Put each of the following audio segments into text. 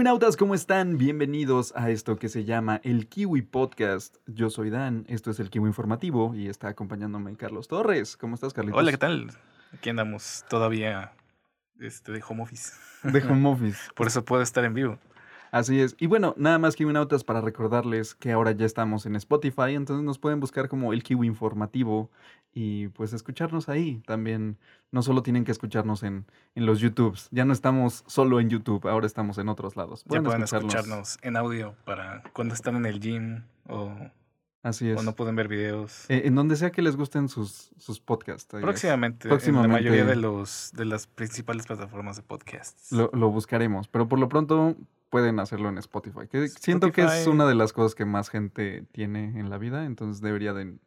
Kiwinautas, ¿cómo están? Bienvenidos a esto que se llama el Kiwi Podcast. Yo soy Dan, esto es el Kiwi Informativo y está acompañándome Carlos Torres. ¿Cómo estás, Carlitos? Hola, ¿qué tal? Aquí andamos todavía este, de home office. De home office. Por eso puedo estar en vivo. Así es. Y bueno, nada más Kiwinautas para recordarles que ahora ya estamos en Spotify, entonces nos pueden buscar como el Kiwi Informativo y pues escucharnos ahí. También no solo tienen que escucharnos en, en los YouTubes, ya no estamos solo en YouTube, ahora estamos en otros lados. ya pueden escucharnos en audio para cuando están en el gym o, Así es. o no pueden ver videos. Eh, en donde sea que les gusten sus, sus podcasts. Próximamente, Próximamente. en la mayoría de, los, de las principales plataformas de podcasts. Lo, lo buscaremos, pero por lo pronto pueden hacerlo en Spotify. Que siento que es una de las cosas que más gente tiene en la vida, entonces debería de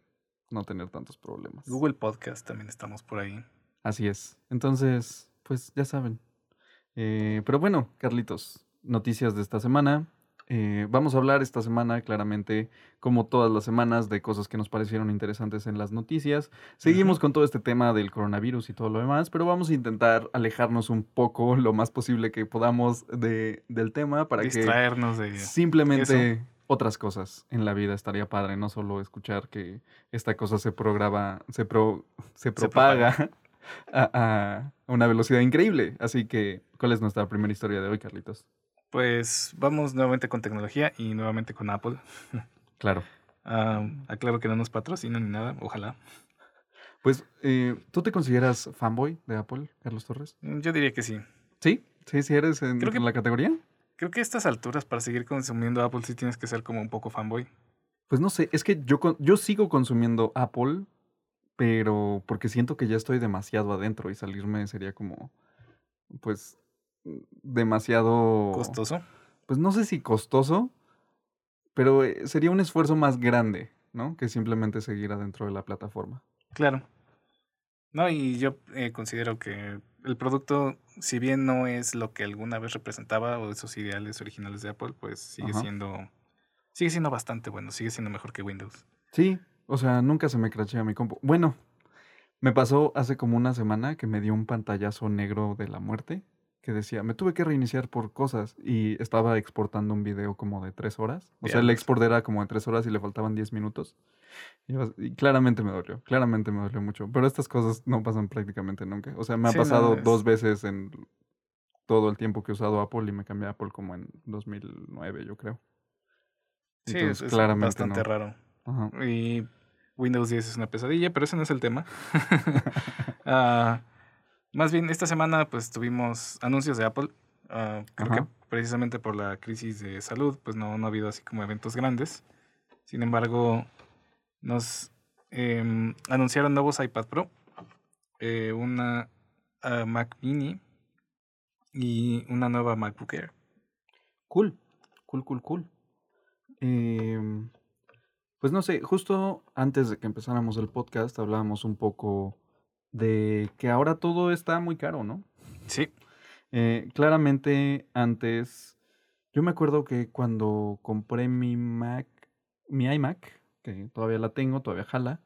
no tener tantos problemas. Google Podcast también estamos por ahí. Así es. Entonces, pues ya saben. Eh, pero bueno, Carlitos, noticias de esta semana. Eh, vamos a hablar esta semana, claramente, como todas las semanas, de cosas que nos parecieron interesantes en las noticias. Seguimos con todo este tema del coronavirus y todo lo demás, pero vamos a intentar alejarnos un poco lo más posible que podamos de, del tema para que Distraernos de... simplemente otras cosas en la vida estaría padre, no solo escuchar que esta cosa se programa, se, pro- se propaga a, a una velocidad increíble. Así que, ¿cuál es nuestra primera historia de hoy, Carlitos? Pues vamos nuevamente con tecnología y nuevamente con Apple. Claro. Aclaro que no nos patrocinan ni nada, ojalá. Pues, eh, ¿tú te consideras fanboy de Apple, Carlos Torres? Mm, Yo diría que sí. Sí, sí, sí eres en, Creo que- en la categoría. Creo que a estas alturas, para seguir consumiendo Apple, sí tienes que ser como un poco fanboy. Pues no sé, es que yo, yo sigo consumiendo Apple, pero porque siento que ya estoy demasiado adentro y salirme sería como, pues, demasiado... Costoso. Pues no sé si costoso, pero eh, sería un esfuerzo más grande, ¿no? Que simplemente seguir adentro de la plataforma. Claro. No, y yo eh, considero que el producto, si bien no es lo que alguna vez representaba o esos ideales originales de Apple, pues sigue Ajá. siendo sigue siendo bastante bueno, sigue siendo mejor que Windows. Sí, o sea, nunca se me crachea mi compu. Bueno, me pasó hace como una semana que me dio un pantallazo negro de la muerte que decía, me tuve que reiniciar por cosas y estaba exportando un video como de tres horas. O sea, el export era como de tres horas y le faltaban diez minutos. Y, y claramente me dolió, claramente me dolió mucho. Pero estas cosas no pasan prácticamente nunca. O sea, me ha Sí, no, pasado es- dos veces en todo el tiempo que he usado Apple y me cambié a Apple como en 2009, yo creo. Sí, Entonces, es, es claramente bastante no. raro. Ajá. Y Windows 10 es una pesadilla, pero ese no es el tema. Ah, más bien, esta semana pues tuvimos anuncios de Apple. Ah, creo Ajá. que precisamente por la crisis de salud, pues no, no ha habido así como eventos grandes. Sin embargo, nos em, anunciaron nuevos iPad Pro, eh, una ah, Mac Mini y una nueva MacBook Air. Cool, cool, cool, cool. Em, pues no sé, justo antes de que empezáramos el podcast hablábamos un poco de que ahora todo está muy caro, ¿no? Sí, Eh, claramente antes, yo me acuerdo que cuando compré mi Mac, mi iMac, que todavía la tengo, todavía jala,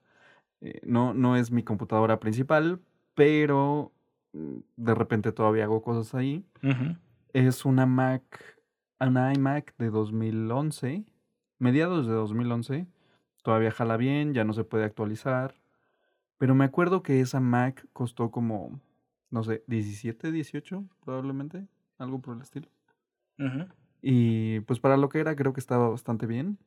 eh, no, no es mi computadora principal, pero mm, de repente todavía hago cosas ahí. Es una Mac, una iMac de 2011, mediados de 2011. Todavía jala bien, ya no se puede actualizar. Pero me acuerdo que esa Mac costó como, no sé, 17, 18 probablemente, algo por el estilo. Y pues para lo que era creo que estaba bastante bien.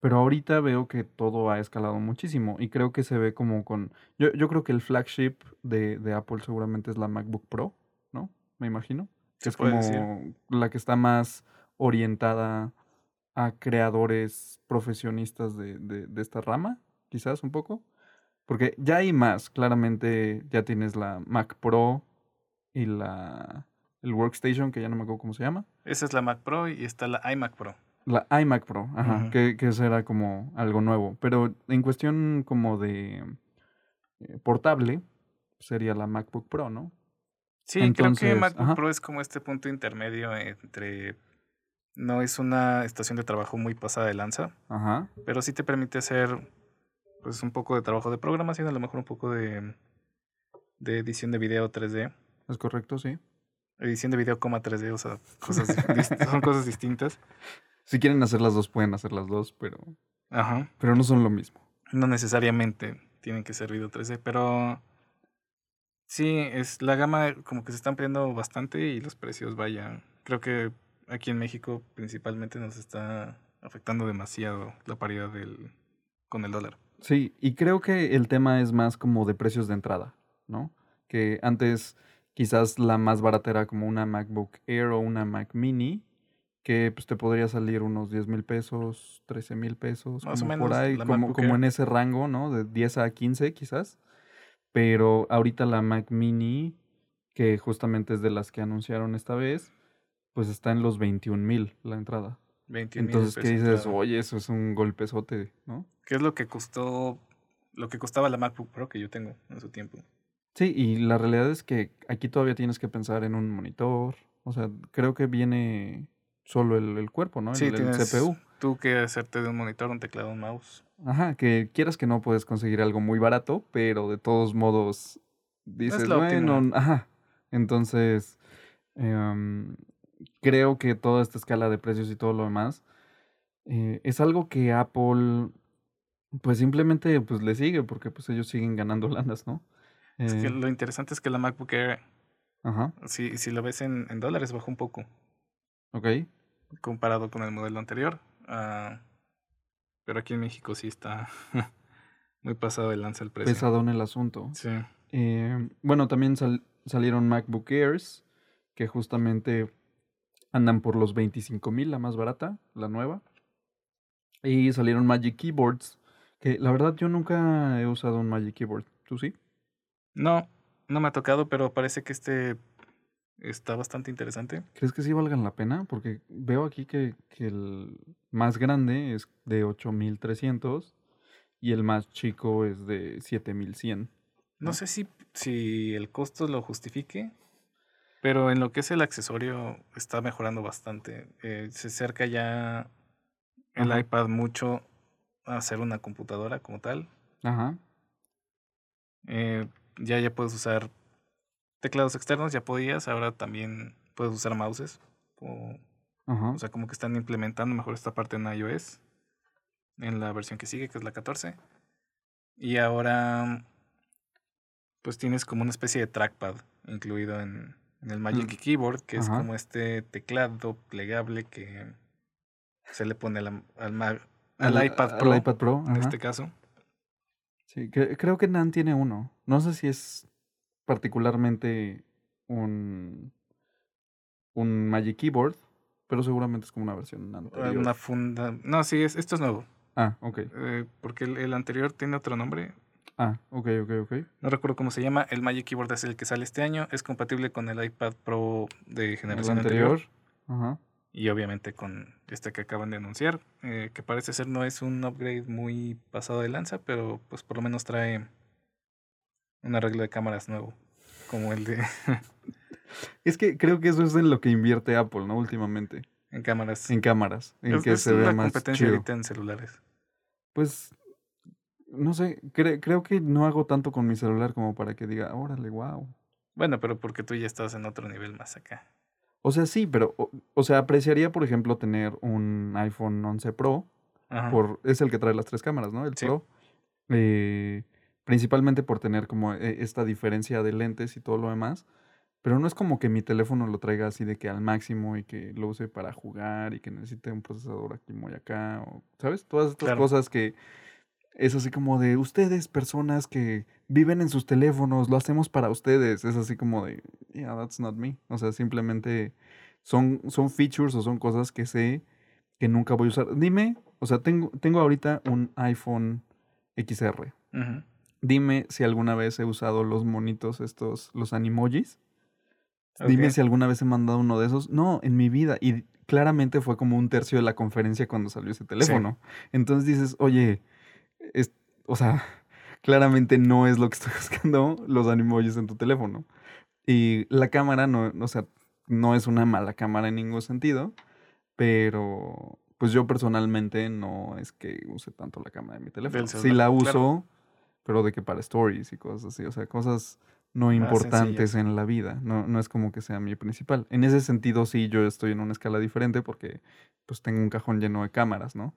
Pero ahorita veo que todo ha escalado muchísimo y creo que se ve como con... Yo, yo creo que el flagship de, de Apple seguramente es la MacBook Pro, ¿no? Me imagino. Que es como decir. la que está más orientada a creadores profesionistas de, de, de esta rama, quizás un poco. Porque ya hay más, claramente ya tienes la Mac Pro y la el Workstation, que ya no me acuerdo cómo se llama. Esa es la Mac Pro y está la iMac Pro. La iMac Pro, ajá, que, que eso era como algo nuevo. Pero en cuestión como de eh, portable, sería la MacBook Pro, ¿no? Sí, creo que MacBook ajá. Pro es como este punto intermedio entre... No es una estación de trabajo muy pasada de lanza, Ajá. pero sí te permite hacer pues un poco de trabajo de programación, a lo mejor un poco de, de edición de video 3D. Es correcto, sí. edición de video, coma 3D, o sea, cosas, son cosas distintas. Si quieren hacer las dos, pueden hacer las dos, pero, Ajá. pero no son lo mismo. No necesariamente tienen que ser video 3D, pero sí, es la gama como que se están ampliando bastante y los precios, vaya, creo que aquí en México principalmente nos está afectando demasiado la paridad del, con el dólar. Sí, y creo que el tema es más como de precios de entrada, ¿no? Que antes quizás la más barata era como una MacBook Air o una Mac Mini, que pues te podría salir unos 10 mil pesos, 13 mil pesos, Más o como menos, por ahí, como, como en ese rango, ¿no? De 10 a 15 quizás. Pero ahorita la Mac Mini, que justamente es de las que anunciaron esta vez, pues está en los 21 mil la entrada. 21 Entonces, ¿qué dices? Oye, eso es un golpezote, ¿no? ¿Qué es lo que costó, lo que costaba la MacBook Pro que yo tengo en su tiempo? Sí, y la realidad es que aquí todavía tienes que pensar en un monitor. O sea, creo que viene solo el, el cuerpo, ¿no? El, Sí, el tienes CPU. tú que hacerte de un monitor, un teclado, un mouse. Ajá, que quieras que no puedes conseguir algo muy barato, pero de todos modos dices, bueno, óptimo. ajá. Entonces, em, creo que toda esta escala de precios y todo lo demás eh, es algo que Apple, pues simplemente pues le sigue, porque pues ellos siguen ganando lanas, ¿no? Es que Eh, lo interesante es que la MacBook Air, Ajá, si, si lo ves en, en dólares, bajó un poco ok. comparado con el modelo anterior. Ah, pero aquí en México sí está muy pasado de lanza el precio. Pesadón el asunto. Sí. Eh, bueno, también sal- salieron MacBook Airs, que justamente andan por los 25 mil, la más barata, la nueva. Y salieron Magic Keyboards, que la verdad yo nunca he usado un Magic Keyboard. ¿Tú sí? No, no me ha tocado, pero parece que este está bastante interesante. ¿Crees que sí valgan la pena? Porque veo aquí que, que el más grande es de 8300 y el más chico es de 7100. No ¿no? sé si, si el costo lo justifique, pero en lo que es el accesorio está mejorando bastante. Eh, se acerca ya el Ajá. iPad mucho a ser una computadora como tal. Ajá. Eh, ya ya puedes usar teclados externos, ya podías, ahora también puedes usar mouses. O, Ajá. o sea, como que están implementando mejor esta parte en iOS, en la versión que sigue, que es la 14. Y ahora, pues tienes como una especie de trackpad incluido en, en el Magic Mm. Keyboard, que es como este teclado plegable que se le pone al, al, Mac- al Al- iPad al Pro, iPad Pro, en ajá. este caso. Sí, cre- creo que Nan tiene uno. No sé si es particularmente un, un Magic Keyboard, pero seguramente es como una versión anterior. Una funda. No, sí, es, esto es nuevo. Ah, ok. eh, porque el, el anterior tiene otro nombre. Ah, ok, ok, ok. No recuerdo cómo se llama. El Magic Keyboard es el que sale este año. Es compatible con el iPad Pro de generación anterior. anterior. Ajá. Y obviamente con este que acaban de anunciar. eh, que parece ser no es un upgrade muy pasado de lanza, pero pues por lo menos trae un arreglo de cámaras nuevo. Como el de Es que creo que eso es en lo que invierte Apple, ¿no? Últimamente. en cámaras. En cámaras. En es, que es se vea más competencia chido. ahorita en celulares. Pues, no sé, cre- creo que no hago tanto con mi celular como para que diga, órale, wow. Bueno, pero porque tú ya estás en otro nivel más acá. O sea, sí, pero, o, o sea, apreciaría, por ejemplo, tener un iPhone 11 Pro Ajá. por, es el que trae las tres cámaras, ¿no? El Sí. Pro. Eh, principalmente por tener como eh, esta diferencia de lentes y todo lo demás. Pero no es como que mi teléfono lo traiga así de que al máximo y que lo use para jugar y que necesite un procesador aquí muy acá. O, ¿Sabes? Todas estas Claro. cosas que es así como de ustedes, personas que viven en sus teléfonos, lo hacemos para ustedes. Es así como de, yeah, that's not me. O sea, simplemente son, son features o son cosas que sé que nunca voy a usar. Dime, o sea, tengo, tengo ahorita un iPhone XR. Dime si alguna vez he usado los monitos estos, los animojis. Dime si alguna vez he mandado uno de esos. No, en mi vida. Y claramente fue como un tercio de la conferencia cuando salió ese teléfono. Entonces dices, oye, es- o sea, claramente no es lo que estoy buscando los animojis en tu teléfono. Y la cámara no, o sea, no es una mala cámara en ningún sentido, pero pues yo personalmente no es que use tanto la cámara de mi teléfono. Sí la claro. uso, pero de que para stories y cosas así, o sea, cosas no importantes en la vida. No, no es como que sea mi principal. En ese sentido, sí, yo estoy en una escala diferente porque pues tengo un cajón lleno de cámaras, ¿no?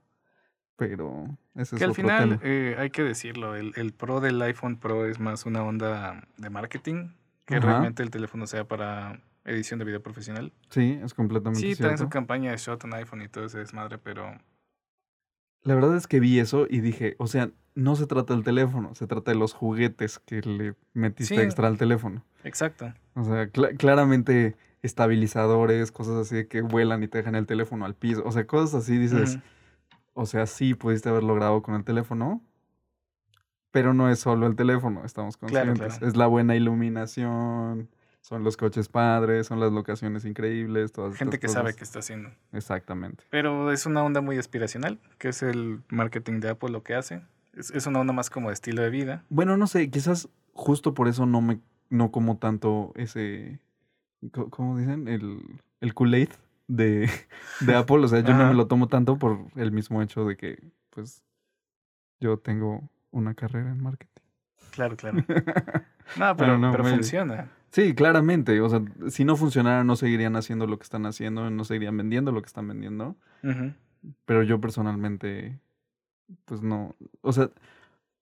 Pero ese es Que al otro final, tema. eh, hay que decirlo, el, el Pro del iPhone Pro es más una onda de marketing que Ajá. realmente el teléfono sea para edición de video profesional. Sí, es completamente Sí, traen su campaña de Shot on iPhone y todo ese desmadre, pero La verdad es que vi eso y dije, o sea, no se trata del teléfono, se trata de los juguetes que le metiste Sí. extra al teléfono. exacto. O sea, cla- claramente estabilizadores, cosas así de que vuelan y te dejan el teléfono al piso. O sea, cosas así dices, Ujú. O sea, sí pudiste haber logrado con el teléfono, pero no es solo el teléfono, estamos conscientes. claro. Es la buena iluminación, son los coches padres, son las locaciones increíbles, todas Gente estas que sabe qué está haciendo. Exactamente. Pero es una onda muy aspiracional, que es el marketing de Apple lo que hace. Es, es una onda más como de estilo de vida. Bueno, no sé, quizás justo por eso no me no como tanto ese ¿cómo dicen? El, el Kool-Aid de, de Apple. O sea, yo no me lo tomo tanto por el mismo hecho de que, pues, yo tengo una carrera en marketing. Claro, claro. No, pero, no, pero funciona. Sí, claramente. O sea, si no funcionara, no seguirían haciendo lo que están haciendo, no seguirían vendiendo lo que están vendiendo. Pero yo personalmente, pues no. O sea,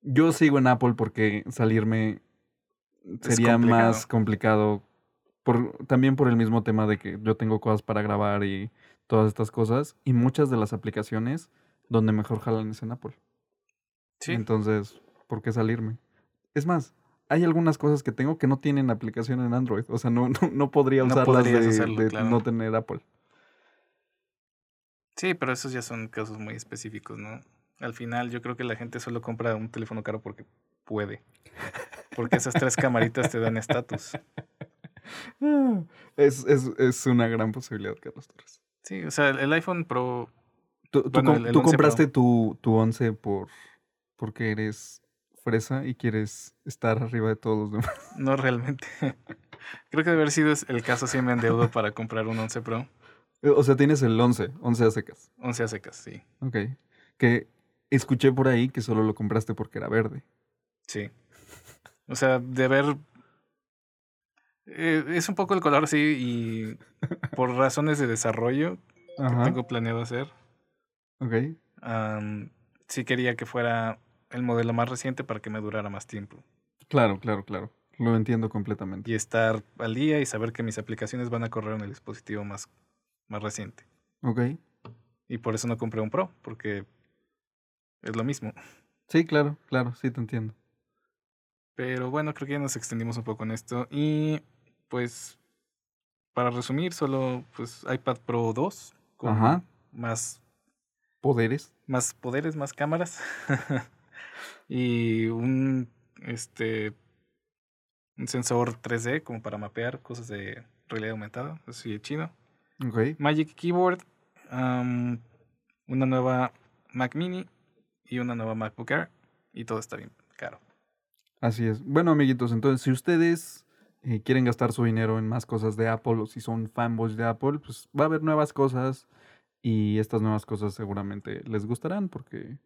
yo sigo en Apple porque salirme sería complicado. más complicado. Por, también por el mismo tema de que yo tengo cosas para grabar y todas estas cosas. Y muchas de las aplicaciones donde mejor jalan es en Apple. Sí, Entonces, ¿por qué salirme? Es más, hay algunas cosas que tengo que no tienen aplicación en Android. O sea, no, no, no podría No usarlas podrías de, hacerlo, de claro. no tener Apple. sí, pero esos ya son casos muy específicos, ¿no? Al final yo creo que la gente solo compra un teléfono caro porque puede. Porque esas tres camaritas te dan estatus. Es, es, es una gran posibilidad, Carlos Torres. Sí, o sea, el iPhone Pro, Tú, tú Bueno, com- el- el tú 11 Pro. compraste tu, tu 11 por, porque eres fresa y quieres estar arriba de todos los demás. no realmente. Creo que de haber sido el caso si me endeudo para comprar un 11 Pro. O sea, tienes el 11, 11 a secas. 11 a secas, sí. Ok. Que escuché por ahí que solo lo compraste porque era verde. Sí. O sea, de haber... eh, es un poco el color, sí, y por razones de desarrollo que tengo planeado hacer, Ok. sí quería que fuera el modelo más reciente para que me durara más tiempo. Claro, claro, claro. Lo entiendo completamente. Y estar al día y saber que mis aplicaciones van a correr en el dispositivo más, más reciente. Ok. Y por eso no compré un Pro, porque es lo mismo. Sí, claro, claro, sí te entiendo. Pero bueno, creo que ya nos extendimos un poco en esto. Y pues, para resumir, solo pues iPad Pro 2 con Ajá. más, Poderes. más poderes, más cámaras. y un este un sensor 3D como para mapear cosas de realidad aumentada, así de chido. Ok. Magic Keyboard, una nueva Mac Mini y una nueva MacBook Air. Y todo está bien caro. Así es. Bueno, amiguitos, entonces si ustedes eh, quieren gastar su dinero en más cosas de Apple o si son fanboys de Apple, pues va a haber nuevas cosas y estas nuevas cosas seguramente les gustarán porque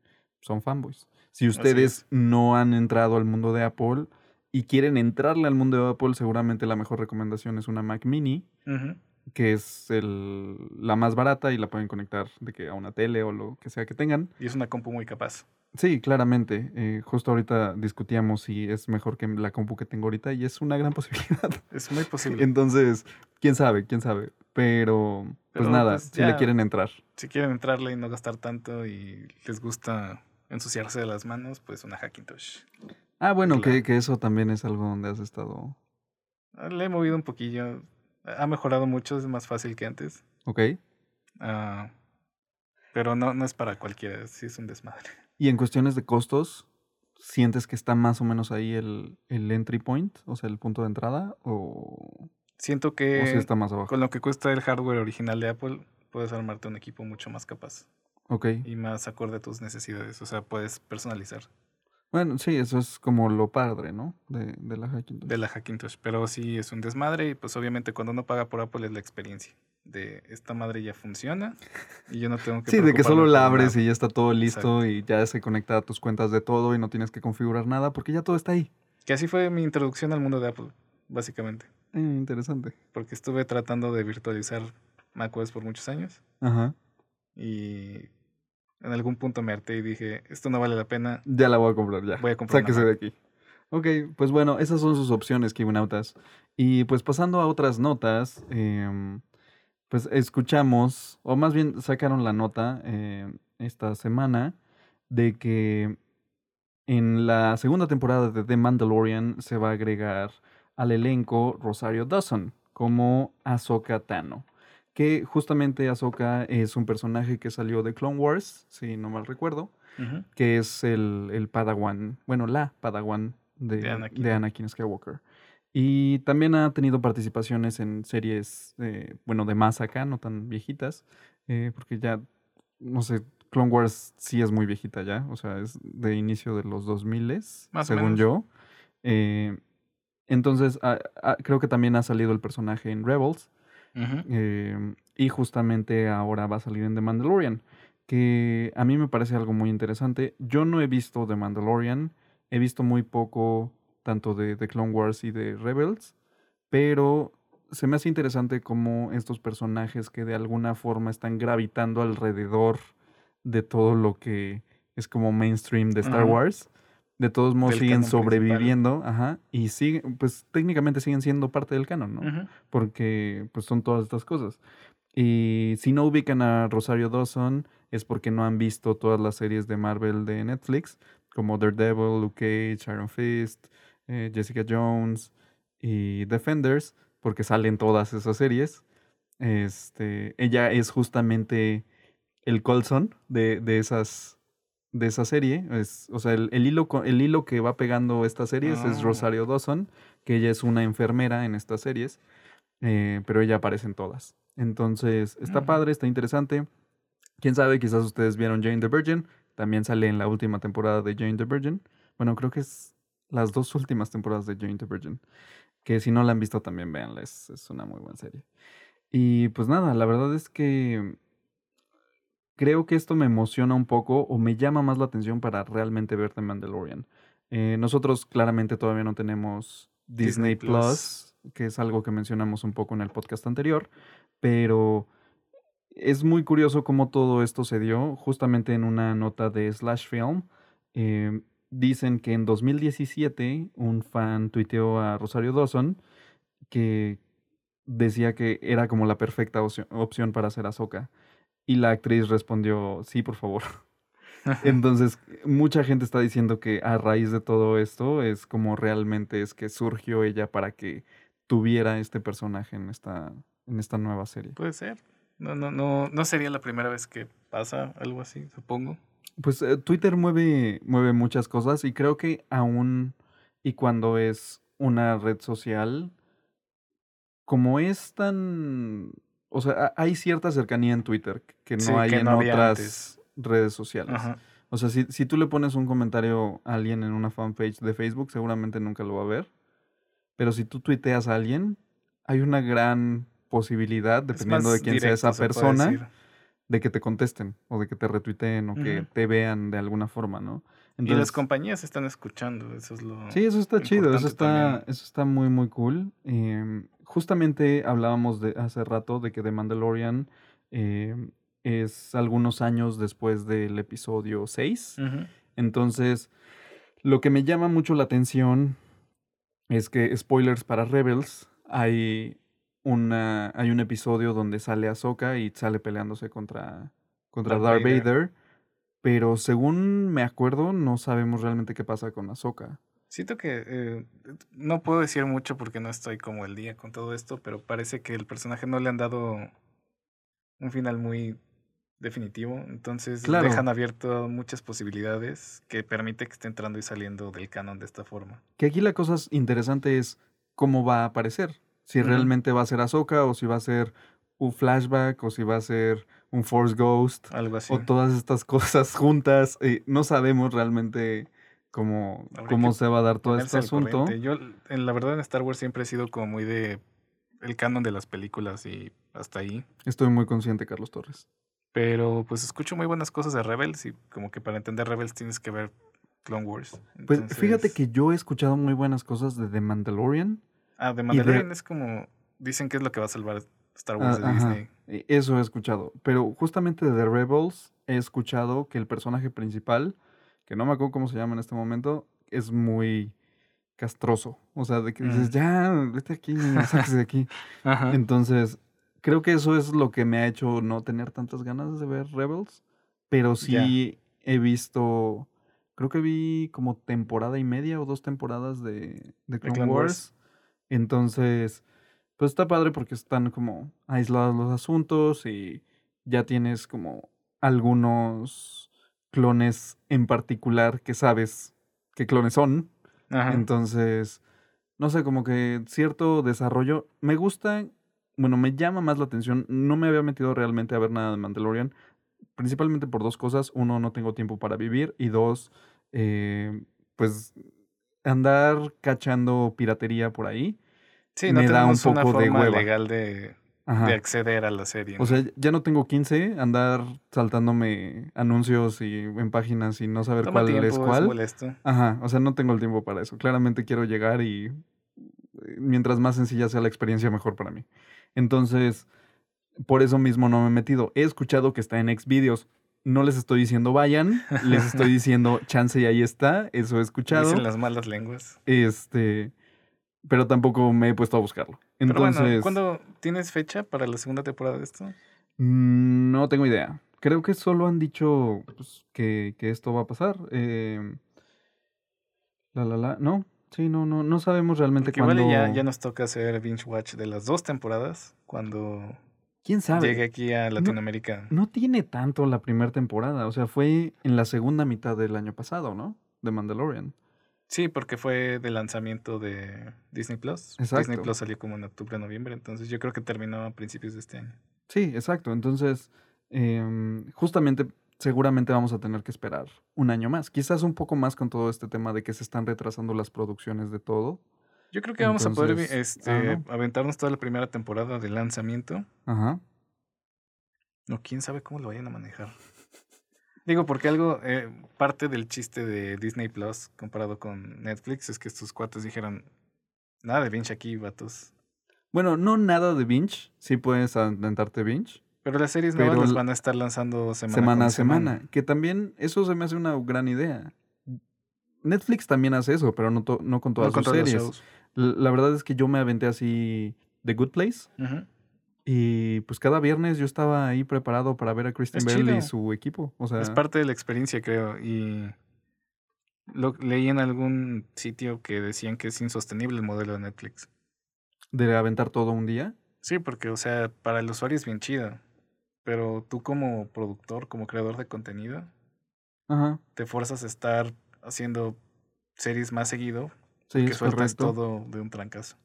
son fanboys. Si ustedes es. no han entrado al mundo de Apple y quieren entrarle al mundo de Apple, seguramente la mejor recomendación es una Mac Mini, Ujú. Que es el, la más barata y la pueden conectar de que a una tele o lo que sea que tengan. Y es una compu muy capaz. Sí, claramente. eh, justo ahorita discutíamos si es mejor que la compu que tengo ahorita y es una gran posibilidad. Es muy posible. Entonces, quién sabe, quién sabe. Pero, pues nada, pues, si le quieren entrar. Si quieren entrarle y no gastar tanto y les gusta ensuciarse de las manos, pues una Hackintosh. Ah, bueno, que, Claro. que eso también es algo donde has estado. Ah, Le he movido un poquillo. Ha mejorado mucho, es más fácil que antes. Ok. Ah, pero no, no es para cualquiera, sí es un desmadre. Y en cuestiones de costos, ¿sientes que está más o menos ahí el, el entry point? O sea, el punto de entrada. ¿O, Siento o que si está más abajo? con lo que cuesta el hardware original de Apple, puedes armarte un equipo mucho más capaz Ok. y más acorde a tus necesidades. O sea, puedes personalizar Bueno, sí, eso es como lo padre, ¿no? De, de la Hackintosh. de la Hackintosh. Pero sí es un desmadre y pues obviamente cuando uno paga por Apple es la experiencia. De esta madre ya funciona y yo no tengo que... Sí, de que solo la abres nada. y ya está todo listo y ya se conecta a tus cuentas de todo y no tienes que configurar nada porque ya todo está ahí. Que así fue mi introducción al mundo de Apple. básicamente. Eh, interesante. Porque estuve tratando de virtualizar macOS por muchos años. Ajá. Y en algún punto me harté y dije, esto no vale la pena. Ya la voy a comprar, ya. Voy a comprar Sáquese de aquí. Ok, pues bueno, esas son sus opciones, Kibunautas. Y pues pasando a otras notas, em, pues escuchamos, o más bien sacaron la nota eh, esta semana de que en la segunda temporada de The Mandalorian se va a agregar al elenco Rosario Dawson como Ahsoka Tano. Que justamente Ahsoka es un personaje que salió de Clone Wars, si no mal recuerdo que es el, el Padawan, bueno, la Padawan de, De de Anakin. Skywalker. Y también ha tenido participaciones en series, eh, bueno, de más acá, no tan viejitas, eh, porque ya, no sé, Clone Wars sí es muy viejita ya, o sea, es de inicio de los 2000, Más o según yo. Eh, entonces, creo que también ha salido el personaje en Rebels. Eh, y justamente ahora va a salir en The Mandalorian, que a mí me parece algo muy interesante. Yo no he visto The Mandalorian, he visto muy poco tanto de, de Clone Wars y de Rebels, pero se me hace interesante cómo estos personajes que de alguna forma están gravitando alrededor de todo lo que es como mainstream de Star. Wars, de todos modos siguen principal. sobreviviendo, ajá, y siguen, pues técnicamente siguen siendo parte del canon, ¿no? Porque pues son todas estas cosas. Y si no ubican a Rosario Dawson es porque no han visto todas las series de Marvel de Netflix, como Daredevil, Luke Cage, Iron Fist, eh, Jessica Jones y Defenders, porque salen todas esas series. Este, ella es justamente el Colson de, de esas de esa serie. Es, o sea, el, el hilo, el hilo que va pegando estas series es Ah. Rosario Dawson, que ella es una enfermera en estas series, eh, pero ella aparece en todas. Entonces, está Ujú. padre, está interesante. Quién sabe, quizás ustedes vieron Jane the Virgin. También sale en la última temporada de Jane the Virgin. Bueno, creo que es las dos últimas temporadas de Jane the Virgin. Que si no la han visto también véanla, es, es una muy buena serie. Y pues nada, la verdad es que creo que esto me emociona un poco o me llama más la atención para realmente ver The Mandalorian. Eh, nosotros claramente todavía no tenemos Disney, Disney Plus, que es algo que mencionamos un poco en el podcast anterior, pero es muy curioso cómo todo esto se dio justamente en una nota de Slash Film. eh, dicen que en 2017 un fan tuiteó a Rosario Dawson que decía que era como la perfecta opción para hacer Ahsoka. Y la actriz respondió, sí, por favor. Entonces, mucha gente está diciendo que a raíz de todo esto es como realmente es que surgió ella para que tuviera este personaje en esta, en esta nueva serie. Puede ser. No, no, no, no sería la primera vez que pasa algo así, supongo. Pues eh, Twitter mueve, mueve muchas cosas y creo que aún y cuando es una red social, como es tan... O sea, hay cierta cercanía en Twitter que no Sí, hay que en no otras antes. redes sociales. Ajá. O sea, si, si tú le pones un comentario a alguien en una fanpage de Facebook, seguramente nunca lo va a ver. Pero si tú tuiteas a alguien, hay una gran posibilidad, Es dependiendo de quién sea esa persona, de que te contesten o de que te retuiteen o que te vean de alguna forma, ¿no? y las compañías están escuchando, eso es lo... Sí, eso está chido, eso está, también. eso está muy, muy cool. Em, justamente hablábamos de hace rato de que The Mandalorian em, es algunos años después del episodio 6. Ujú. Entonces, lo que me llama mucho la atención es que, spoilers para Rebels, hay, una, hay un episodio donde sale Ahsoka y sale peleándose contra, contra Darth Darth Vader. Vader. Pero según me acuerdo, no sabemos realmente qué pasa con Ahsoka. Siento que eh, no puedo decir mucho porque no estoy como el día con todo esto, pero parece que el personaje no le han dado un final muy definitivo, entonces Claro. dejan abierto muchas posibilidades que permite que esté entrando y saliendo del canon de esta forma. Que aquí la cosa es- interesante es cómo va a aparecer. Si realmente va a ser Ahsoka o si va a ser un flashback o si va a ser un Force Ghost. Algo así. o todas estas cosas juntas. eh, no sabemos realmente cómo, cómo se va a dar todo este asunto. corriente. Yo, en la verdad, en Star Wars siempre he sido como muy de el canon de las películas y hasta ahí. Estoy muy consciente, Carlos Torres. Pero pues escucho muy buenas cosas de Rebels y como que para entender Rebels tienes que ver Clone Wars. Pues fíjate que yo he escuchado muy buenas cosas de The Mandalorian, Ah, de Y Mandalorian es como. Dicen que es lo que va a salvar Star Wars Ah, de ajá, Disney. e- Eso he escuchado. Pero justamente de The Rebels he escuchado que el personaje principal, que no me acuerdo cómo se llama en este momento, es muy castroso. O sea, de que dices, Mm. ya, vete aquí, sáquese de aquí. Ajá. Entonces, creo que eso es lo que me ha hecho no tener tantas ganas de ver Rebels. Pero sí he visto, creo que vi como temporada y media o dos temporadas de, de Clone, Clone Wars. Wars. Entonces, pues está padre porque están como aislados los asuntos y ya tienes como algunos clones en particular que sabes qué clones son. Ajá. Entonces, no sé, como que cierto desarrollo me gusta, bueno, me llama más la atención. No me había metido realmente a ver nada de Mandalorian, principalmente por dos cosas. Uno, no tengo tiempo para vivir y dos, eh, pues andar cachando piratería por ahí. sí, no me da un tenemos una poco de forma hueva. legal de, Ajá. de acceder a la serie. O ¿no? sea, ya no tengo 15, andar saltándome anuncios y en páginas y no saber Toma cuál tiempo, es es cuál. molesto. Ajá, o sea, no tengo el tiempo para eso. Claramente quiero llegar y eh, mientras más sencilla sea la experiencia, mejor para mí. Entonces, por eso mismo no me he metido. He escuchado que está en Xvideos. No les estoy diciendo vayan, les estoy diciendo chance y ahí está. Eso he escuchado. Dicen las malas lenguas. Este, pero tampoco me he puesto a buscarlo. Pero Entonces, bueno, ¿cuándo tienes fecha para la segunda temporada de esto? mm, no tengo idea. Creo que solo han dicho pues, que, que esto va a pasar. Eh, la, la, la. No, sí, no, no, no sabemos realmente Porque cuándo. ya, ya nos toca hacer binge watch de las dos temporadas cuando ¿Quién sabe? llegue aquí a Latinoamérica. No tiene tanto la primera temporada. O sea, fue en la segunda mitad del año pasado, ¿no? De Mandalorian. Sí, porque fue de lanzamiento de Disney Plus. Disney Exacto. Plus salió como en octubre, noviembre, entonces yo creo que terminó a principios de este año. Sí, exacto. Entonces, em, justamente, seguramente vamos a tener que esperar un año más. Quizás un poco más con todo este tema de que se están retrasando las producciones de todo. Yo creo que vamos a poder Entonces, este, aventarnos toda la primera temporada de lanzamiento. Ajá. No, quién sabe cómo lo vayan a manejar. Digo, porque algo, eh, parte del chiste de Disney Plus comparado con Netflix es que estos cuates dijeron, nada de binge aquí, vatos. Bueno, no nada de binge. Sí puedes aventarte binge. Pero las series nuevas las van a estar lanzando semana, semana a semana. Que también eso se me hace una gran idea. Netflix también hace eso, pero no, to- no con todas No sus series. La verdad es que yo me aventé así The Good Place. Ujú. Y pues cada viernes yo estaba ahí preparado para ver a Kristen Bell y su equipo. O sea, Es parte de la experiencia, creo. Y lo leí en algún sitio que decían que es insostenible el modelo de Netflix. de aventar todo un día. Sí, porque, o sea, para el usuario es bien chido. Pero tú como productor, como creador de contenido, Ajá. te fuerzas a estar haciendo series más seguido Sí, que sueltas correcto. todo de un trancazo.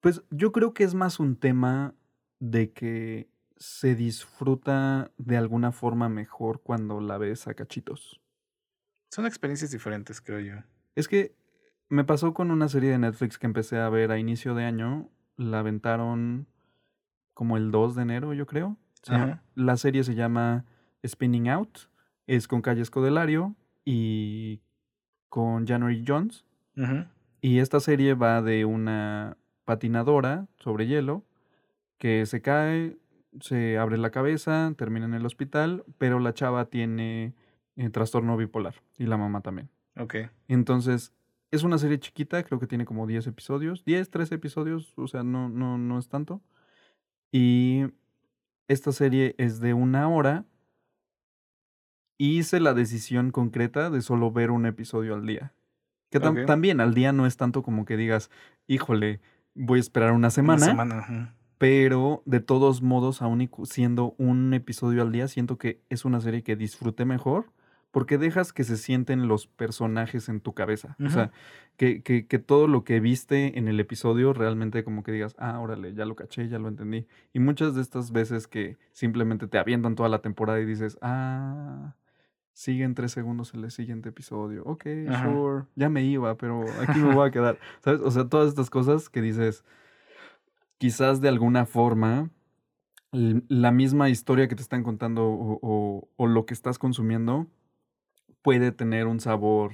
Pues yo creo que es más un tema de que se disfruta de alguna forma mejor cuando la ves a cachitos. Son experiencias diferentes, creo yo. Es que me pasó con una serie de Netflix que empecé a ver a inicio de año. La aventaron como el 2 de enero, yo creo. Se llama- Ajá. la serie se llama Spinning Out. Es con Calle Escodelario y con January Jones. Y esta serie va de una patinadora sobre hielo que se cae, se abre la cabeza, termina en el hospital, pero la chava tiene eh, trastorno bipolar y la mamá también. Ok. Entonces, es una serie chiquita, creo que tiene como 10 episodios, 10, 13 episodios, o sea, no, no, no es tanto. Y esta serie es de una hora. Y hice la decisión concreta de solo ver un episodio al día. Que tam- también al día no es tanto como que digas, híjole, voy a esperar una Una semana. semana. ujú. Pero de todos modos, aún siendo un episodio al día, siento que es una serie que disfruté mejor porque dejas que se sienten los personajes en tu cabeza. O sea, que, que, que todo lo que viste en el episodio realmente como que digas, ah, órale, ya lo caché, ya lo entendí. Y muchas de estas veces que simplemente te avientan toda la temporada y dices, ah, sigue en tres segundos el siguiente episodio. Ok, sure, ya me iba, pero aquí me voy a quedar. ¿Sabes? O sea, todas estas cosas que dices, quizás de alguna forma la misma historia que te están contando o, o- o lo que estás consumiendo puede tener un sabor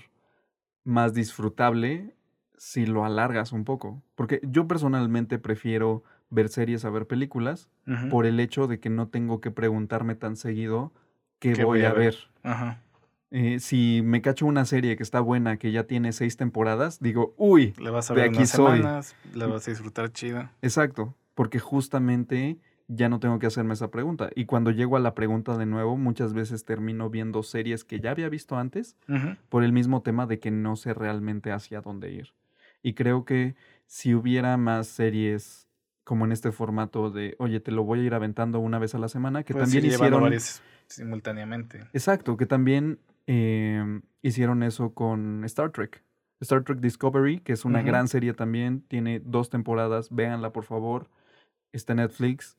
más disfrutable si lo alargas un poco. Porque yo personalmente prefiero ver series a ver películas por el hecho de que no tengo que preguntarme tan seguido qué, ¿Qué voy, a ver. Ajá. Eh, si me cacho una serie que está buena, que ya tiene seis temporadas, digo, uy, Le vas a De ver aquí unas soy. semanas, la vas a disfrutar chida. exacto, porque justamente ya no tengo que hacerme esa pregunta. Y cuando llego a la pregunta de nuevo, muchas veces termino viendo series que ya había visto antes por el mismo tema de que no sé realmente hacia dónde ir. Y creo que si hubiera más series como en este formato de, oye, te lo voy a ir aventando una vez a la semana, que Puedes también llevando hicieron... varias simultáneamente. Exacto, que también eh, hicieron eso con Star Trek. Star Trek Discovery, que es una gran serie también, tiene dos temporadas, véanla por favor, está en Netflix.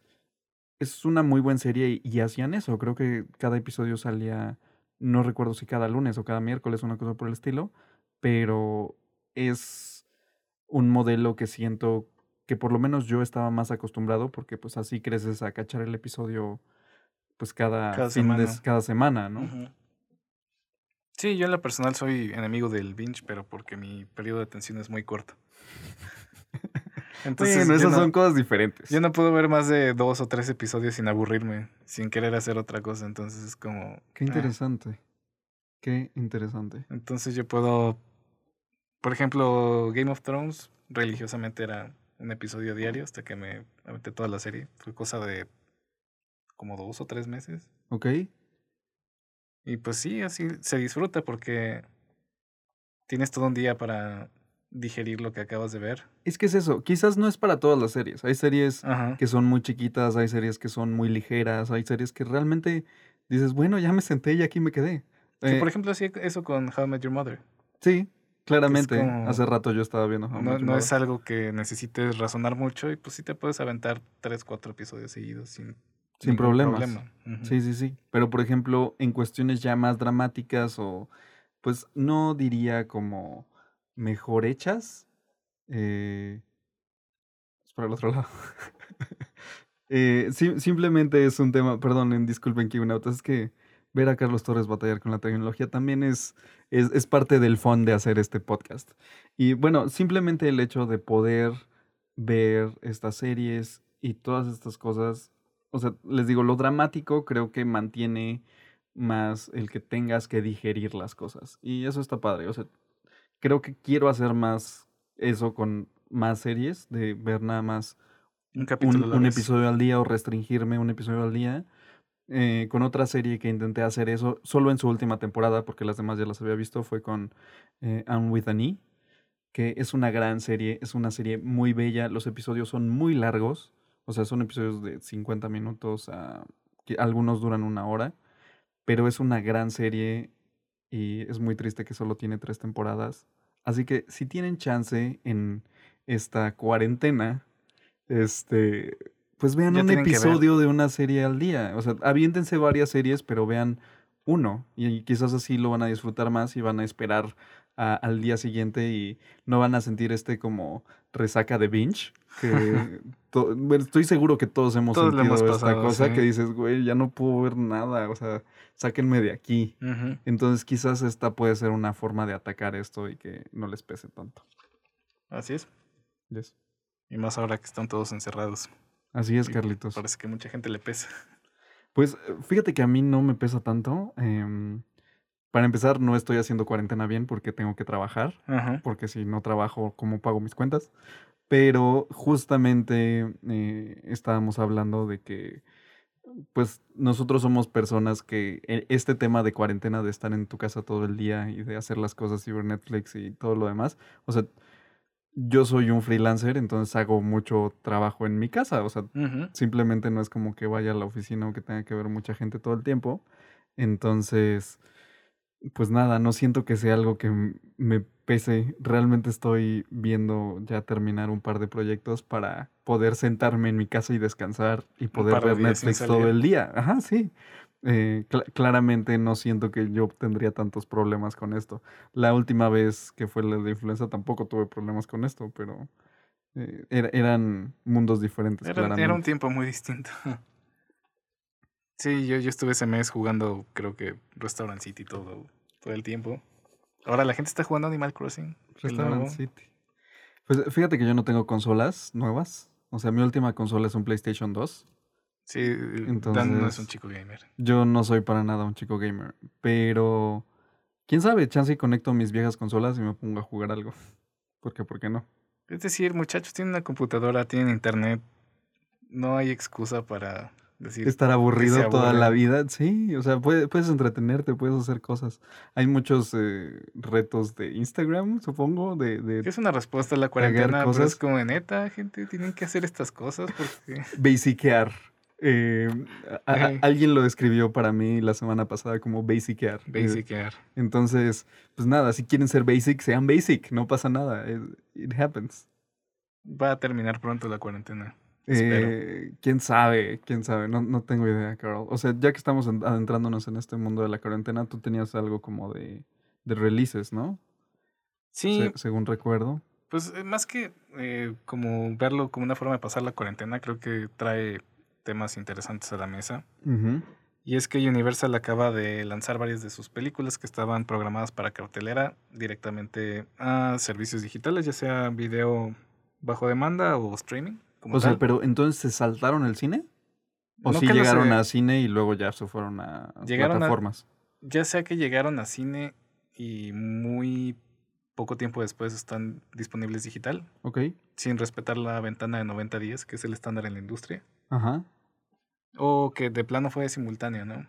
Es una muy buena serie y, y hacían eso, creo que cada episodio salía, no recuerdo si cada lunes o cada miércoles, una cosa por el estilo, pero es un modelo que siento que por lo menos yo estaba más acostumbrado porque pues así creces a cachar el episodio pues cada, Cada fin de- semana. cada semana, ¿no? Sí, yo en lo personal soy enemigo del binge, pero porque mi periodo de atención es muy corto. Entonces, bueno, esas no- son cosas diferentes. Yo no puedo ver más de dos o tres episodios sin aburrirme, sin querer hacer otra cosa. Entonces es como. Qué ah. interesante. Qué interesante. Entonces yo puedo. Por ejemplo, Game of Thrones religiosamente era un episodio diario hasta que me aventé toda la serie. Fue cosa de como dos o tres meses. ¿Ok? Y pues sí, así se disfruta porque tienes todo un día para digerir lo que acabas de ver. Es que es eso. Quizás no es para todas las series. Hay series Ajá. que son muy chiquitas, hay series que son muy ligeras, hay series que realmente dices, bueno, ya me senté y aquí me quedé. Que Eh, por ejemplo hacía eso con How I Met Your Mother. sí, claramente. como- Hace rato yo estaba viendo. How I No, Met Your no es Mother. algo que necesites razonar mucho y pues sí te puedes aventar tres, cuatro episodios seguidos sin, Sin problemas. problema. Sí, sí, sí. Pero por ejemplo, en cuestiones ya más dramáticas o, pues no diría como mejor hechas. Eh, es para el otro lado. Eh, sim- simplemente es un tema, perdonen, disculpen que una es que ver a Carlos Torres batallar con la tecnología también es, es, es parte del fun de hacer este podcast. Y bueno, simplemente el hecho de poder ver estas series y todas estas cosas o sea, les digo, lo dramático creo que mantiene más el que tengas que digerir las cosas. Y eso está padre. O sea, creo que quiero hacer más eso con más series, de ver nada más Un capítulo episodio al día o restringirme un episodio al día. Eh, con otra serie que intenté hacer eso, solo en su última temporada, porque las demás ya las había visto, fue con eh, Anne with an E, que es una gran serie, es una serie muy bella, los episodios son muy largos, o sea, son episodios de 50 minutos, a, que algunos duran una hora, pero es una gran serie y es muy triste que solo tiene tres temporadas. Así que si tienen chance en esta cuarentena, este, pues vean Ya un episodio de una serie al día. O sea, aviéntense varias series, pero vean uno. Y quizás así lo van a disfrutar más y van a esperar a- al día siguiente y no van a sentir este como resaca de binge. Que to- bueno, estoy seguro que todos hemos Todos sentido hemos esta cosa sí. que dices, güey, ya no puedo ver nada. O sea, sáquenme de aquí. Entonces quizás esta puede ser una forma de atacar esto y que no les pese tanto. Así es. Yes. Y más ahora que están todos encerrados. Así es, Y Carlitos. Parece que mucha gente le pesa. Pues eh, fíjate que a mí no me pesa tanto. em, para empezar, no estoy haciendo cuarentena bien porque tengo que trabajar, Ajá. porque si no trabajo, ¿cómo pago mis cuentas? Pero justamente eh, estábamos hablando de que, pues nosotros somos personas que e- este tema de cuarentena, de estar en tu casa todo el día y de hacer las cosas y ver Netflix y todo lo demás, o sea, yo soy un freelancer, entonces hago mucho trabajo en mi casa, o sea, Ujú. Simplemente no es como que vaya a la oficina o que tenga que ver mucha gente todo el tiempo. Entonces, pues nada, no siento que sea algo que me pese. Realmente estoy viendo ya terminar un par de proyectos para poder sentarme en mi casa y descansar y poder ver Netflix todo el día. Ajá, sí. Eh, cla- claramente no siento que yo tendría tantos problemas con esto. La última vez que fue la de influenza tampoco tuve problemas con esto, pero eh, era- eran mundos diferentes. Era, era un tiempo muy distinto. Sí, yo, yo estuve ese mes jugando, creo que Restaurant City todo, todo el tiempo. Ahora la gente está jugando Animal Crossing. Restaurant. City. Pues fíjate que yo no tengo consolas nuevas. O sea, mi última consola es un PlayStation 2. Sí, Dan no es un chico gamer. Yo no soy para nada un chico gamer. Pero, quién sabe, chance y conecto mis viejas consolas y me pongo a jugar algo. ¿Por qué? ¿Por qué no? Es decir, muchachos tienen una computadora, tienen internet. No hay excusa para Estar aburrido toda la vida, sí, o sea, puedes, puedes entretenerte, puedes hacer cosas. Hay muchos eh, retos de Instagram, supongo, de... de es una respuesta a la cuarentena, cosas. es como neta, gente, tienen que hacer estas cosas porque... Basicear. Eh, alguien lo describió para mí la semana pasada como basicear. Basicear. entonces, pues nada, si quieren ser basic, sean basic, no pasa nada. It happens. Va a terminar pronto la cuarentena. Eh, quién sabe, quién sabe, no, no tengo idea, Carol. O sea, ya que estamos adentrándonos en este mundo de la cuarentena, tú tenías algo como de, de releases, ¿no? Sí. según recuerdo. Pues eh, más que eh, como verlo como una forma de pasar la cuarentena, creo que trae temas interesantes a la mesa. Y es que Universal acaba de lanzar varias de sus películas que estaban programadas para cartelera directamente a servicios digitales, ya sea video bajo demanda o streaming o sea, pero entonces se saltaron el cine? ¿O sí llegaron a cine y luego ya se fueron a plataformas? ya sea que llegaron a cine y muy poco tiempo después están disponibles digital. Ok. Sin respetar la ventana de 90 días, que es el estándar en la industria. Ajá. O que de plano fue simultáneo, ¿no?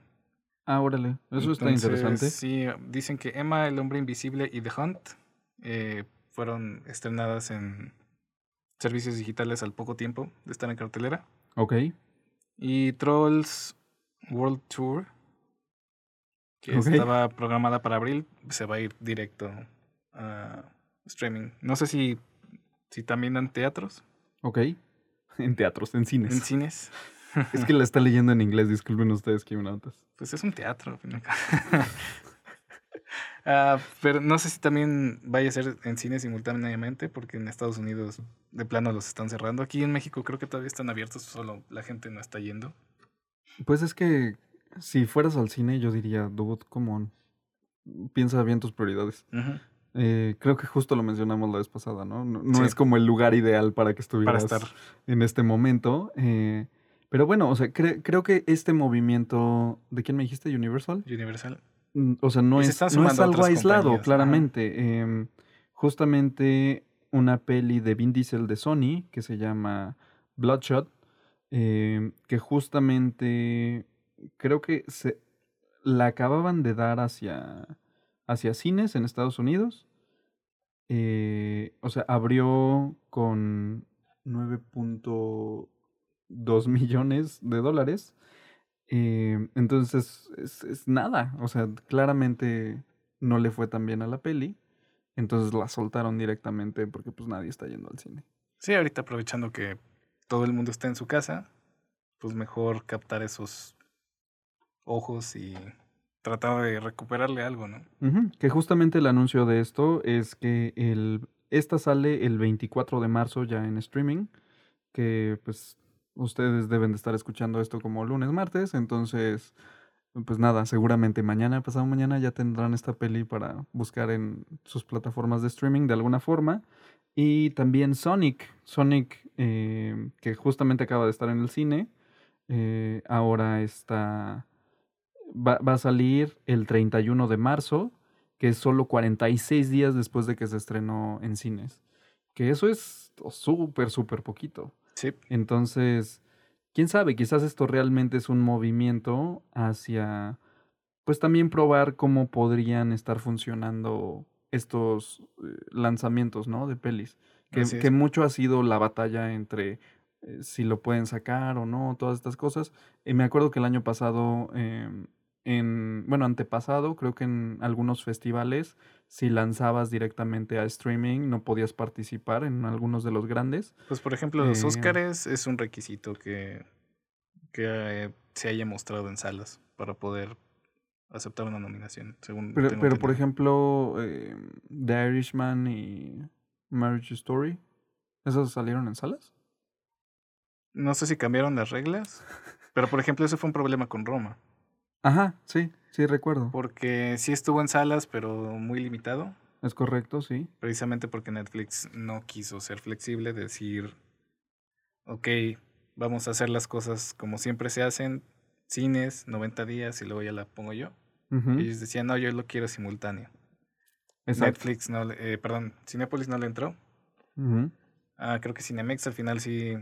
Ah, órale. Eso está interesante. Sí, dicen que Emma, El Hombre Invisible y The Hunt eh, fueron estrenadas en servicios digitales al poco tiempo de estar en cartelera. Ok. Y Trolls World Tour, que estaba programada para abril, se va a ir directo a streaming. No sé si, si también en teatros. Ok. En teatros, en cines. En cines. es que la está leyendo en inglés, disculpen ustedes que antes. Pues es un teatro. Ah, pero no sé si también vaya a ser en cine simultáneamente, porque en Estados Unidos de plano los están cerrando. Aquí en México creo que todavía están abiertos, solo la gente no está yendo. Pues es que si fueras al cine, yo diría, dude, come Piensa bien tus prioridades. Eh, creo que justo lo mencionamos la vez pasada, ¿no? No, es como el lugar ideal para que estuvieras en este momento. Eh, pero bueno, o sea, creo que este movimiento. ¿De quién me dijiste? Universal. Universal. O sea, no, es, no es algo aislado, claramente. Em, justamente una peli de Vin Diesel de Sony que se llama Bloodshot, em, que justamente creo que se la acababan de dar hacia, hacia cines en Estados Unidos. Eh, o sea, abrió con 9.2 millones de dólares eh, entonces es, nada, o sea, claramente no le fue tan bien a la peli, entonces la soltaron directamente porque pues nadie está yendo al cine. Sí, ahorita aprovechando que todo el mundo está en su casa, pues mejor captar esos ojos y tratar de recuperarle algo, ¿no? Que justamente el anuncio de esto es que el, esta sale el 24 de marzo ya en streaming, que pues ustedes deben de estar escuchando esto como lunes, martes, entonces, pues nada, seguramente mañana, pasado mañana ya tendrán esta peli para buscar en sus plataformas de streaming de alguna forma. Y también Sonic, Sonic eh, que justamente acaba de estar en el cine, eh, ahora está, va, va, a salir el 31 de marzo, que es solo 46 días después de que se estrenó en cines. Que eso es súper, súper poquito. Sí. Entonces, quién sabe, quizás esto realmente es un movimiento hacia, pues también probar cómo podrían estar funcionando estos eh, lanzamientos, ¿no? De pelis. Que, que, mucho ha sido la batalla entre eh, si lo pueden sacar o no, todas estas cosas. Y me acuerdo que el año pasado em, en, bueno, antepasado, creo que en algunos festivales, si lanzabas directamente a streaming, no podías participar en algunos de los grandes. Pues, por ejemplo, los eh, es un requisito que, que eh, se haya mostrado en salas para poder aceptar una nominación, según Pero, pero por ejemplo, eh, The Irishman y Marriage Story, ¿esos salieron en salas? No sé si cambiaron las reglas, pero por ejemplo, ese fue un problema con Roma. Ajá, sí, sí recuerdo. Porque sí estuvo en salas, pero muy limitado. Es correcto, sí. Precisamente porque Netflix no quiso ser flexible, decir, ok, vamos a hacer las cosas como siempre se hacen, cines, 90 días y luego ya la pongo yo. Ujú, Ellos decían, no, yo lo quiero simultáneo. Exacto. Netflix no, eh, perdón, Cinepolis no le entró. Ah, creo que Cinemex al final sí,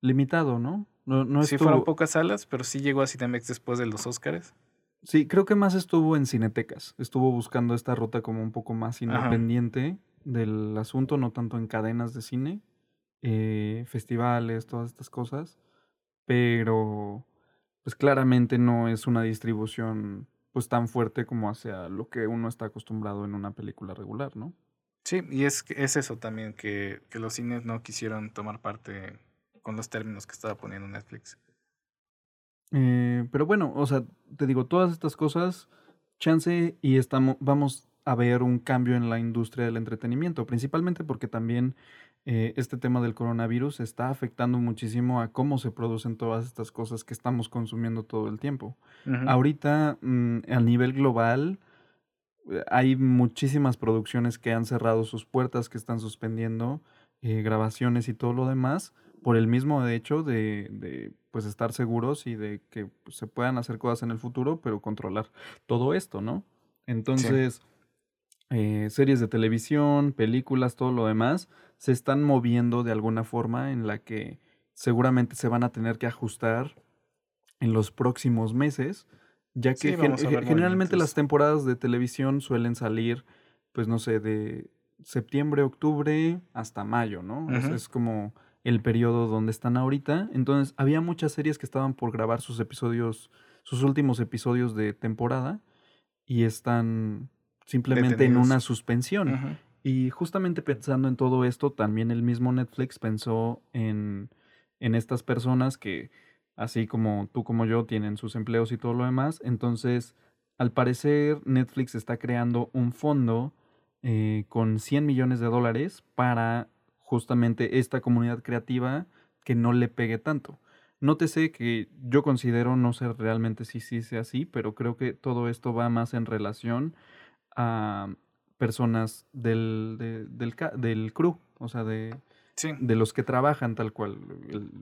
Limitado, ¿no? No, no sí estuvo... fueron pocas salas, pero sí llegó a Cinemex después de los Oscars. Sí, creo que más estuvo en Cinetecas. Estuvo buscando esta ruta como un poco más independiente del asunto, no tanto en cadenas de cine, eh, festivales, todas estas cosas. Pero, pues claramente no es una distribución pues tan fuerte como hacia lo que uno está acostumbrado en una película regular, ¿no? Sí, y es, es eso también, que, que los cines no quisieron tomar parte con los términos que estaba poniendo Netflix. Eh, pero bueno, o sea, te digo, todas estas cosas, chance y estamos, vamos a ver un cambio en la industria del entretenimiento, principalmente porque también eh, este tema del coronavirus está afectando muchísimo a cómo se producen todas estas cosas que estamos consumiendo todo el tiempo. Ahorita, mm, a nivel global, eh, hay muchísimas producciones que han cerrado sus puertas, que están suspendiendo eh, grabaciones y todo lo demás, por el mismo hecho de, de, pues estar seguros y de que pues, se puedan hacer cosas en el futuro, pero controlar todo esto, ¿no? Entonces, eh, series de televisión, películas, todo lo demás, se están moviendo de alguna forma en la que seguramente se van a tener que ajustar en los próximos meses, ya que Sí, gen- generalmente las temporadas de televisión suelen salir, pues no sé, de septiembre, octubre hasta mayo, ¿no? Es como el periodo donde están ahorita. Entonces, había muchas series que estaban por grabar sus episodios, sus últimos episodios de temporada y están simplemente en una suspensión. Y justamente pensando en todo esto, también el mismo Netflix pensó en, en estas personas que, así como tú como yo, tienen sus empleos y todo lo demás. Entonces, al parecer, Netflix está creando un fondo eh, con 100 millones de dólares para justamente esta comunidad creativa que no le pegue tanto. Nótese que yo considero, no sé realmente si sí sea así, pero creo que todo esto va más en relación a personas del, de- del, del crew, o sea, de, Sí, de los que trabajan tal cual,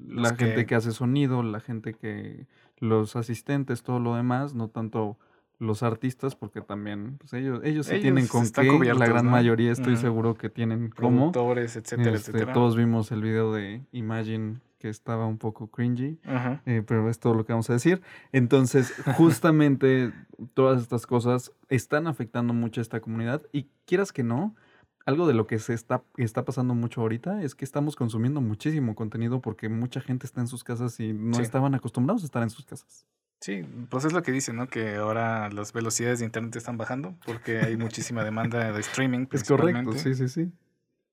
Los la gente que- que hace sonido, la gente que, los asistentes, todo lo demás, no tanto los artistas, porque también, pues ellos, ellos sí tienen Ellos con qué, la gran ¿no? mayoría estoy seguro que tienen cómo. etcétera, Este, etcétera. todos vimos el video de Imagine que estaba un poco cringy. Eh, pero es todo lo que vamos a decir. Entonces, justamente todas estas cosas están afectando mucho a esta comunidad y quieras que no, algo de lo que se está, está pasando mucho ahorita es que estamos consumiendo muchísimo contenido porque mucha gente está en sus casas y no Sí. estaban acostumbrados a estar en sus casas. Sí, pues es lo que dicen, ¿no? Que ahora las velocidades de internet están bajando porque hay muchísima demanda de streaming. Es correcto, sí, sí, sí.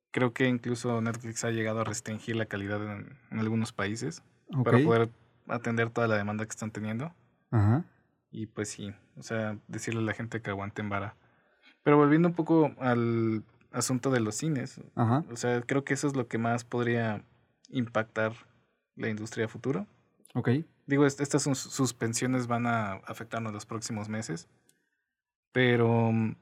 Creo que incluso Netflix ha llegado a restringir la calidad en, en algunos países para poder atender toda la demanda que están teniendo. Ajá. Y pues sí, o sea, decirle a la gente que aguanten vara. Pero volviendo un poco al asunto de los cines, Ajá. o sea, creo que eso es lo que más podría impactar la industria a futuro. Ok. Digo, est- estas sus- suspensiones van a afectarnos los próximos meses, pero mm,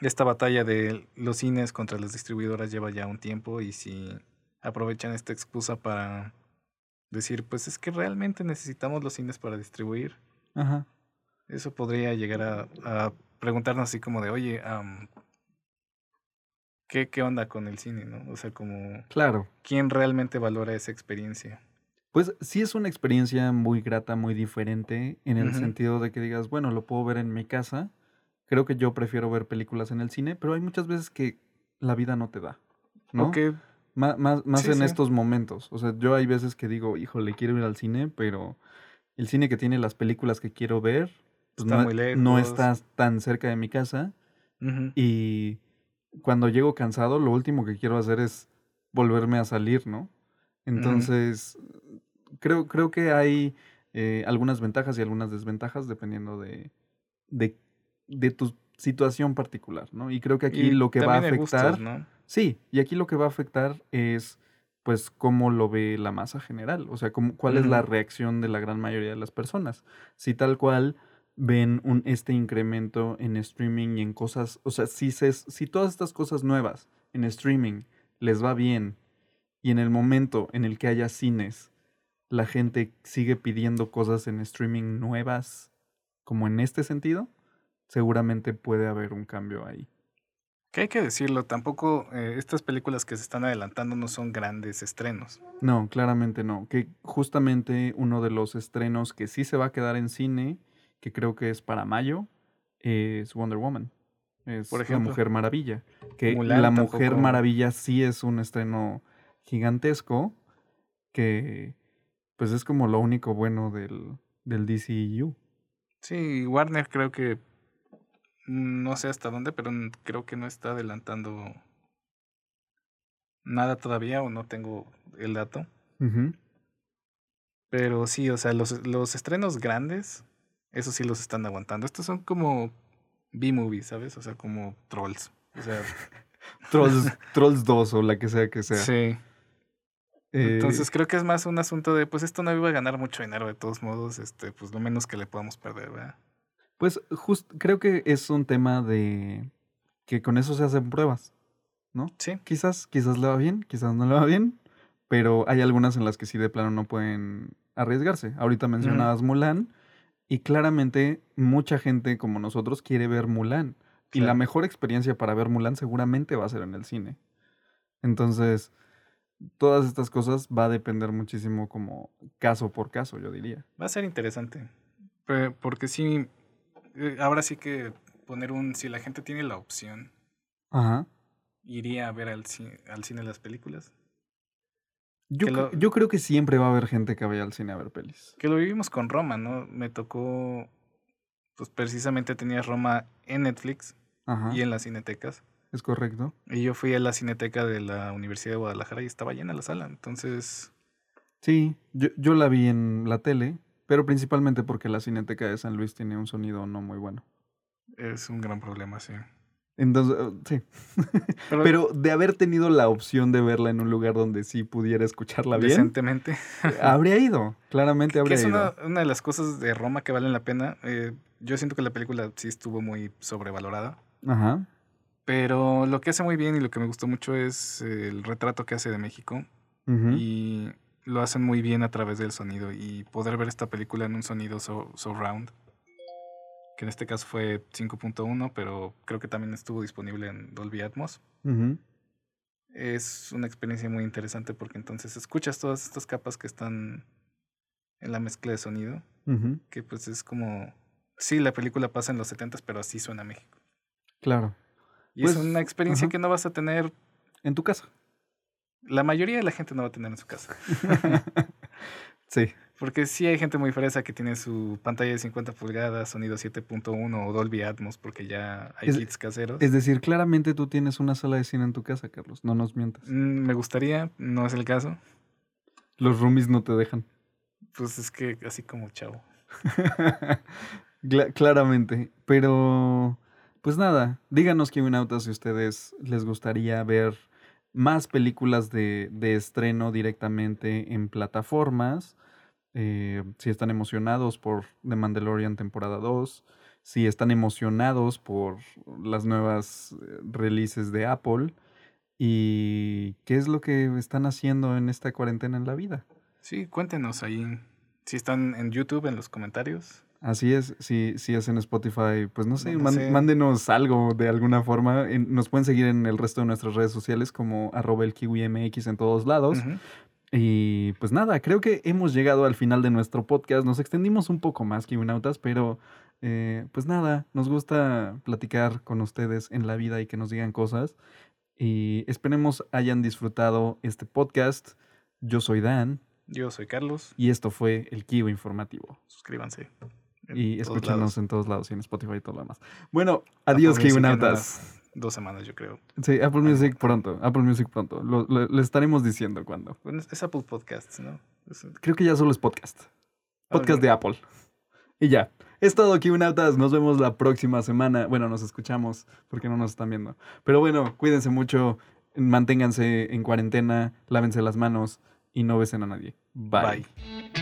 esta batalla de los cines contra las distribuidoras lleva ya un tiempo y si aprovechan esta excusa para decir, pues es que realmente necesitamos los cines para distribuir, Ajá. eso podría llegar a, a preguntarnos así como de, oye, ¿qué, ¿qué onda con el cine? ¿no? O sea, como, Claro. ¿quién realmente valora esa experiencia? Pues sí es una experiencia muy grata, muy diferente, en el sentido de que digas, bueno, lo puedo ver en mi casa. Creo que yo prefiero ver películas en el cine, pero hay muchas veces que la vida no te da, ¿no? Más, más, Sí, en sí. estos momentos. O sea, yo hay veces que digo, híjole, quiero ir al cine, pero el cine que tiene las películas que quiero ver, pues Está no, muy no lejos. está tan cerca de mi casa. Y cuando llego cansado, lo último que quiero hacer es volverme a salir, ¿no? Entonces, creo, creo que hay eh, algunas ventajas y algunas desventajas dependiendo de, de, de tu situación particular, ¿no? Y creo que aquí Y lo que va a afectar... gustos, ¿no? Sí, y aquí lo que va a afectar es, pues, cómo lo ve la masa general, o sea, cómo, cuál es la reacción de la gran mayoría de las personas. Si tal cual ven un, este incremento en streaming y en cosas, o sea, si, se, si todas estas cosas nuevas en streaming les va bien y en el momento en el que haya cines, la gente sigue pidiendo cosas en streaming nuevas, como en este sentido, seguramente puede haber un cambio ahí. Que hay que decirlo, tampoco eh, estas películas que se están adelantando no son grandes estrenos. No, claramente no. Que justamente uno de los estrenos que sí se va a quedar en cine, que creo que es para mayo, es Wonder Woman. Es Por La ejemplo. Mujer Maravilla. Que Mulan La Mujer tampoco- Maravilla sí es un estreno gigantesco, que pues es como lo único bueno del, del DCU. Sí, Warner creo que no sé hasta dónde, pero creo que no está adelantando nada todavía o no tengo el dato. Pero sí, o sea, los, los estrenos grandes, eso sí los están aguantando. Estos son como B-movies, ¿sabes? O sea, como trolls. O sea, Trolls, Trolls 2 o la que sea que sea. sí. Eh, Entonces creo que es más un asunto de, pues esto no iba a ganar mucho dinero de todos modos, este, pues lo menos que le podamos perder, ¿verdad? Pues just, creo que es un tema de que con eso se hacen pruebas, ¿no? Sí, Quizás, quizás le va bien, quizás no le va bien, pero hay algunas en las que sí de plano no pueden arriesgarse. Ahorita mencionabas Mulan y claramente mucha gente como nosotros quiere ver Mulan y la mejor experiencia para ver Mulan seguramente va a ser en el cine. Entonces, todas estas cosas va a depender muchísimo como caso por caso, yo diría. va a ser interesante. Porque sí, eh, ahora sí que poner un, si la gente tiene la opción, Ajá. iría a ver al cine, al cine las películas. Yo, lo- yo creo que siempre va a haber gente que vaya al cine a ver pelis. Que lo vivimos con Roma, ¿no? Me tocó, pues precisamente tenía Roma en Netflix Ajá. y en las cinetecas. Es correcto. Y yo fui a la cineteca de la Universidad de Guadalajara y estaba llena la sala. Entonces, Sí, yo, yo la vi en la tele, pero principalmente porque la Cineteca de San Luis tiene un sonido no muy bueno. es un gran problema, sí. Entonces, eh, sí. Pero, Pero de haber tenido la opción de verla en un lugar donde sí pudiera escucharla bien, decentemente. habría ido. Claramente que habría es ido. una, una de las cosas de Roma que valen la pena. Eh, yo siento que la película sí estuvo muy sobrevalorada. Ajá. Pero lo que hace muy bien y lo que me gustó mucho es el retrato que hace de México. Y lo hacen muy bien a través del sonido. Y poder ver esta película en un sonido so- surround, que en este caso fue 5.1, pero creo que también estuvo disponible en Dolby Atmos. Es una experiencia muy interesante porque entonces escuchas todas estas capas que están en la mezcla de sonido, que pues es como, sí, la película pasa en los 70 pero así suena México. Claro. Y es Pues, una experiencia que no vas a tener, En tu casa. la mayoría de la gente no va a tener en su casa. Sí. Porque sí hay gente muy fresa que tiene su pantalla de 50 pulgadas, sonido 7.1 o Dolby Atmos, porque ya hay Es- kits caseros. Es decir, claramente tú tienes una sala de cine en tu casa, Carlos. No nos mientas. Mm, me gustaría, no es el caso. Los roomies no te dejan. Pues es que así como chavo. Cla- claramente. Pero, pues nada, díganos, Kiwinautas, si ustedes les gustaría ver más películas de, de estreno directamente en plataformas. eh, si están emocionados por The Mandalorian temporada 2. Si están emocionados por las nuevas eh, releases de Apple. Y qué es lo que están haciendo en esta cuarentena en la vida. Sí, cuéntenos ahí. Si están en YouTube, en los comentarios. Así es, si, si es en Spotify, pues no sé, No man- sé. mándenos algo de alguna forma. Nos pueden seguir en el resto de nuestras redes sociales como arroba el kiwi MX en todos lados. Y pues nada, creo que hemos llegado al final de nuestro podcast. Nos extendimos un poco más, Kiwinautas, pero eh, pues nada, nos gusta platicar con ustedes en la vida y que nos digan cosas. Y esperemos hayan disfrutado este podcast. Yo soy Dan Yo soy Carlos. y esto fue el Kiwi Informativo. Suscríbanse. Y lados. en todos lados y en Spotify y todo lo demás. Bueno, adiós, unas Dos semanas, yo creo. Sí, Apple Music pronto. Apple Music pronto. Lo, lo- lo estaremos diciendo cuando. Bueno, es- Apple Podcasts, ¿no? Es- Creo que ya solo es podcast. Podcast Ok. de Apple. Y ya. Es todo, Kiwinautas. Nos vemos la próxima semana. Bueno, nos escuchamos porque no nos están viendo. Pero bueno, cuídense mucho. Manténganse en cuarentena. Lávense las manos y no besen a nadie. Bye. Bye.